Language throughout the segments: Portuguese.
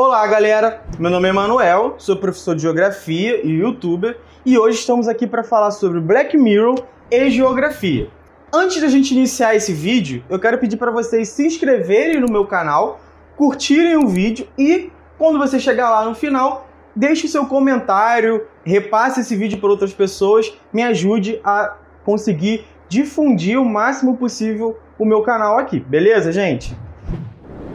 Olá, galera. Meu nome é Manuel, sou professor de geografia e youtuber, e hoje estamos aqui para falar sobre Black Mirror e geografia. Antes da gente iniciar esse vídeo, eu quero pedir para vocês se inscreverem no meu canal, curtirem o vídeo e quando você chegar lá no final, deixe o seu comentário, repasse esse vídeo para outras pessoas, me ajude a conseguir difundir o máximo possível o meu canal aqui, beleza, gente?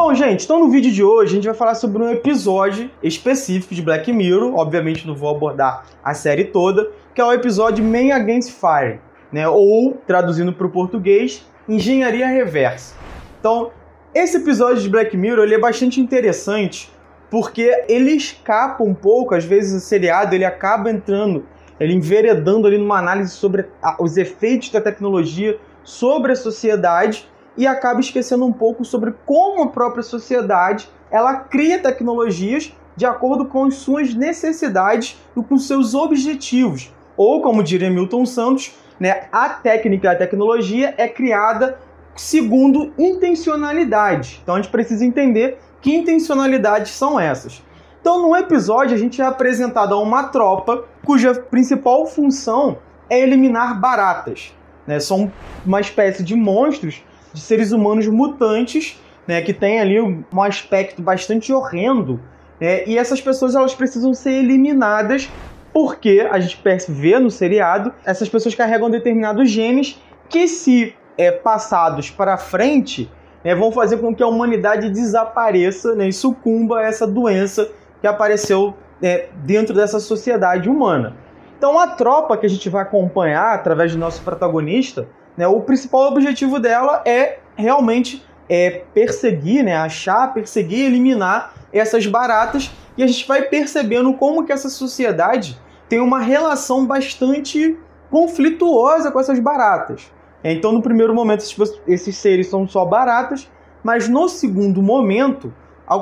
Bom, gente, então no vídeo de hoje a gente vai falar sobre um episódio específico de Black Mirror, obviamente não vou abordar a série toda, que é o episódio Man Against Fire, né? Ou, traduzindo para o português, Engenharia Reversa. Então, esse episódio de Black Mirror ele é bastante interessante porque ele escapa um pouco, às vezes o seriado ele acaba entrando, ele enveredando ali numa análise sobre os efeitos da tecnologia sobre a sociedade e acaba esquecendo um pouco sobre como a própria sociedade ela cria tecnologias de acordo com as suas necessidades e com seus objetivos. Ou, como diria Milton Santos, né, a técnica, a tecnologia é criada segundo intencionalidade. Então a gente precisa entender que intencionalidades são essas? Então, no episódio, a gente é apresentado a uma tropa cuja principal função é eliminar baratas. Né? São uma espécie de monstros, de seres humanos mutantes, né? que tem ali um aspecto bastante horrendo. Né? E essas pessoas elas precisam ser eliminadas porque a gente vê no seriado essas pessoas carregam determinados genes que, se é, passados para frente, né, vão fazer com que a humanidade desapareça né, e sucumba a essa doença que apareceu é, dentro dessa sociedade humana. Então, a tropa que a gente vai acompanhar através do nosso protagonista, né, o principal objetivo dela é realmente é, perseguir, né, achar, perseguir, eliminar essas baratas. E a gente vai percebendo como que essa sociedade tem uma relação bastante conflituosa com essas baratas. Então, no primeiro momento, esses seres são só baratas, mas no segundo momento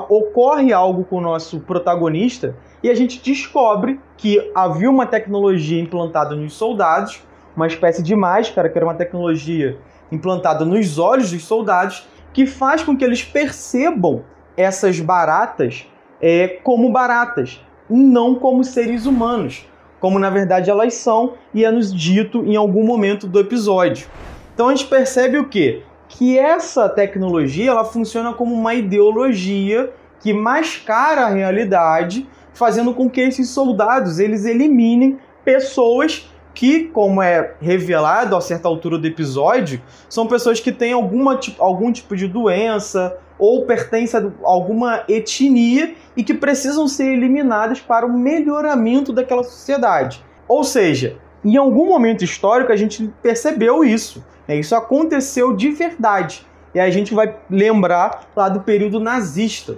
ocorre algo com o nosso protagonista e a gente descobre que havia uma tecnologia implantada nos soldados, uma espécie de máscara, que era uma tecnologia implantada nos olhos dos soldados, que faz com que eles percebam essas baratas é, como baratas, e não como seres humanos como na verdade elas são e é nos dito em algum momento do episódio. Então a gente percebe o quê? Que essa tecnologia ela funciona como uma ideologia que mascara a realidade, fazendo com que esses soldados eles eliminem pessoas que, como é revelado a certa altura do episódio, são pessoas que têm alguma, algum tipo de doença ou pertencem a alguma etnia e que precisam ser eliminadas para o melhoramento daquela sociedade. Ou seja, em algum momento histórico a gente percebeu isso. Né? Isso aconteceu de verdade. E a gente vai lembrar lá do período nazista,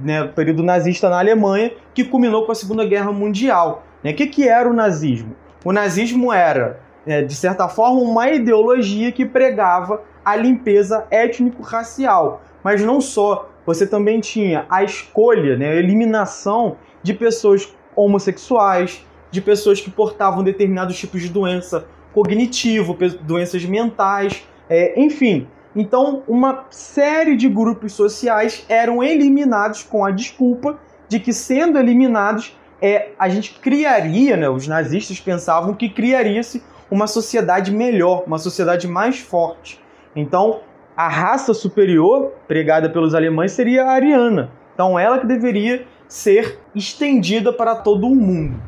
né? o período nazista na Alemanha, que culminou com a Segunda Guerra Mundial. Né? O que, que era o nazismo? O nazismo era, é, de certa forma, uma ideologia que pregava a limpeza étnico-racial. Mas não só, você também tinha a escolha, né, a eliminação de pessoas homossexuais, de pessoas que portavam determinados tipos de doença cognitivo, doenças mentais, é, enfim. Então, uma série de grupos sociais eram eliminados com a desculpa de que, sendo eliminados, é, a gente criaria, né, os nazistas pensavam que criaria-se uma sociedade melhor, uma sociedade mais forte. Então, a raça superior pregada pelos alemães seria a ariana. Então, ela que deveria ser estendida para todo o mundo.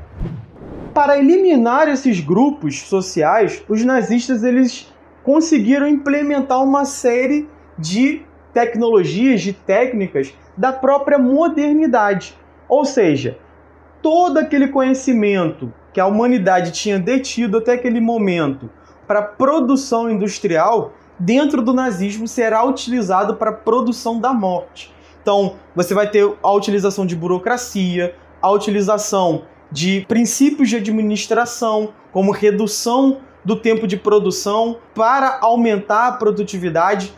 Para eliminar esses grupos sociais, os nazistas eles conseguiram implementar uma série de tecnologias, de técnicas da própria modernidade. Ou seja, todo aquele conhecimento que a humanidade tinha detido até aquele momento para produção industrial, dentro do nazismo será utilizado para produção da morte. Então, você vai ter a utilização de burocracia, a utilização de princípios de administração, como redução do tempo de produção para aumentar a produtividade.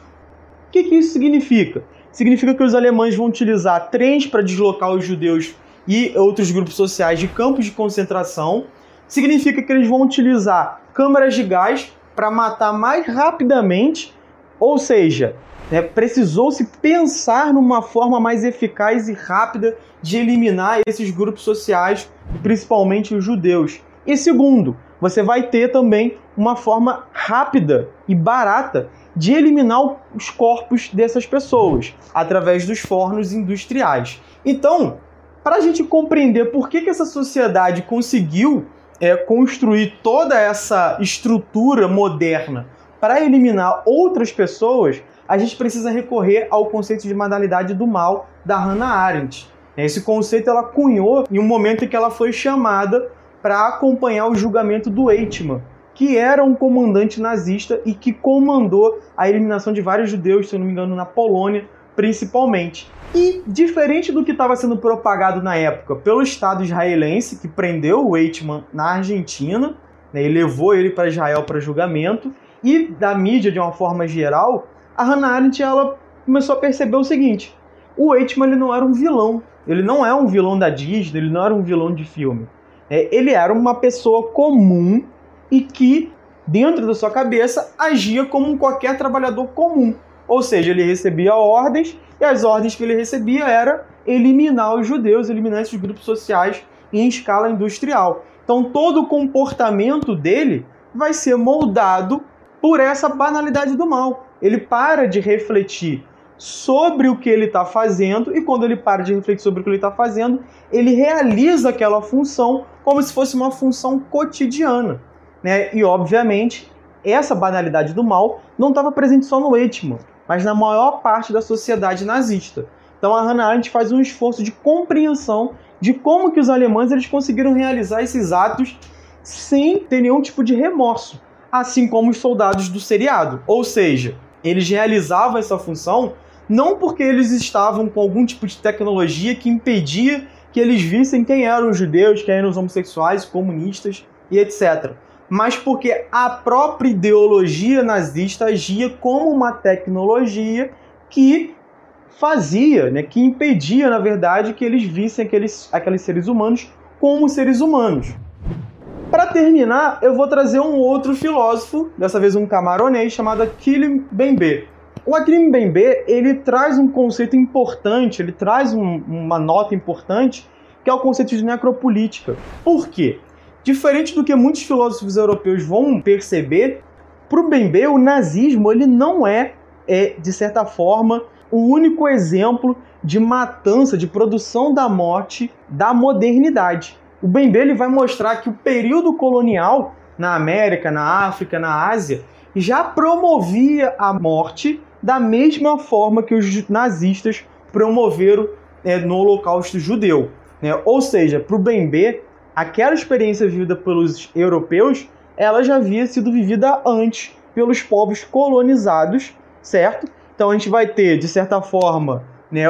O que, que isso significa? Significa que os alemães vão utilizar trens para deslocar os judeus e outros grupos sociais de campos de concentração. Significa que eles vão utilizar câmaras de gás para matar mais rapidamente Ou seja, né, precisou-se pensar numa forma mais eficaz e rápida de eliminar esses grupos sociais, principalmente os judeus. E segundo, você vai ter também uma forma rápida e barata de eliminar os corpos dessas pessoas através dos fornos industriais. Então, para a gente compreender por que, que essa sociedade conseguiu é, construir toda essa estrutura moderna para eliminar outras pessoas, a gente precisa recorrer ao conceito de modalidade do mal da Hannah Arendt. Esse conceito ela cunhou em um momento em que ela foi chamada para acompanhar o julgamento do Eichmann, que era um comandante nazista e que comandou a eliminação de vários judeus, se não me engano, na Polônia, principalmente. E diferente do que estava sendo propagado na época pelo Estado israelense, que prendeu o Eichmann na Argentina né, e levou ele para Israel para julgamento, e da mídia de uma forma geral, a Hannah Arendt ela começou a perceber o seguinte: o Eichmann ele não era um vilão, ele não é um vilão da Disney, ele não era um vilão de filme. É, ele era uma pessoa comum e que, dentro da sua cabeça, agia como qualquer trabalhador comum. Ou seja, ele recebia ordens e as ordens que ele recebia era eliminar os judeus, eliminar esses grupos sociais em escala industrial. Então todo o comportamento dele vai ser moldado por essa banalidade do mal. Ele para de refletir sobre o que ele está fazendo e quando ele para de refletir sobre o que ele está fazendo, ele realiza aquela função como se fosse uma função cotidiana. Né? E obviamente essa banalidade do mal não estava presente só no Eichmann mas na maior parte da sociedade nazista. Então a Hannah Arendt faz um esforço de compreensão de como que os alemães eles conseguiram realizar esses atos sem ter nenhum tipo de remorso, assim como os soldados do seriado. Ou seja, eles realizavam essa função não porque eles estavam com algum tipo de tecnologia que impedia que eles vissem quem eram os judeus, quem eram os homossexuais, comunistas e etc mas porque a própria ideologia nazista agia como uma tecnologia que fazia, né, que impedia, na verdade, que eles vissem aqueles, aqueles seres humanos como seres humanos. Para terminar, eu vou trazer um outro filósofo, dessa vez um camaronês, chamado Akilim Bembe. O Akilim Bembe, ele traz um conceito importante, ele traz um, uma nota importante, que é o conceito de necropolítica. Por quê? Diferente do que muitos filósofos europeus vão perceber, para o Bembe, o nazismo ele não é, é, de certa forma, o único exemplo de matança, de produção da morte da modernidade. O Bembe ele vai mostrar que o período colonial na América, na África, na Ásia, já promovia a morte da mesma forma que os nazistas promoveram é, no Holocausto judeu. Né? Ou seja, para o Bembe, aquela experiência vivida pelos europeus, ela já havia sido vivida antes pelos povos colonizados, certo? Então a gente vai ter, de certa forma, né,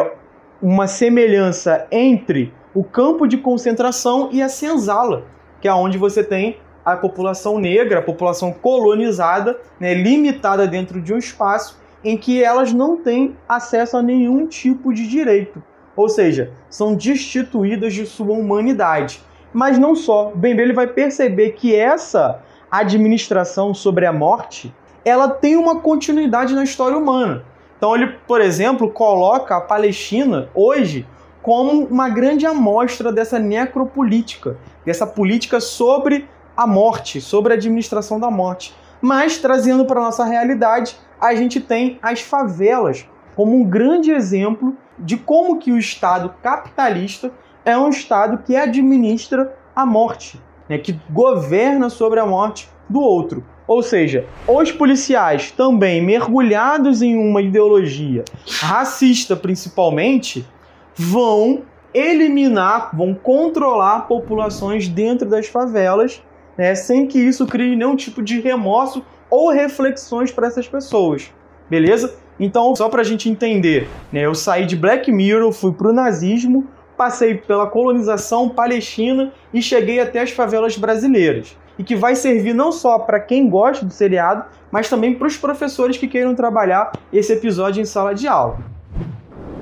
uma semelhança entre o campo de concentração e a senzala, que é onde você tem a população negra, a população colonizada, né, limitada dentro de um espaço em que elas não têm acesso a nenhum tipo de direito. Ou seja, são destituídas de sua humanidade. Mas não só. Bembe ele vai perceber que essa administração sobre a morte, ela tem uma continuidade na história humana. Então ele, por exemplo, coloca a Palestina hoje como uma grande amostra dessa necropolítica, dessa política sobre a morte, sobre a administração da morte. Mas trazendo para nossa realidade, a gente tem as favelas como um grande exemplo de como que o Estado capitalista é um Estado que administra a morte, né, que governa sobre a morte do outro. Ou seja, os policiais também mergulhados em uma ideologia racista, principalmente, vão eliminar, vão controlar populações dentro das favelas, né, sem que isso crie nenhum tipo de remorso ou reflexões para essas pessoas. Beleza? Então, só para a gente entender, né, eu saí de Black Mirror, fui para o nazismo, passei pela colonização palestina e cheguei até as favelas brasileiras. E que vai servir não só para quem gosta do seriado, mas também para os professores que queiram trabalhar esse episódio em sala de aula.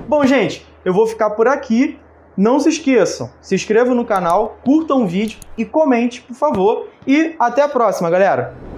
Bom, gente, eu vou ficar por aqui. Não se esqueçam, se inscrevam no canal, curtam o vídeo e comente, por favor. E até a próxima, galera!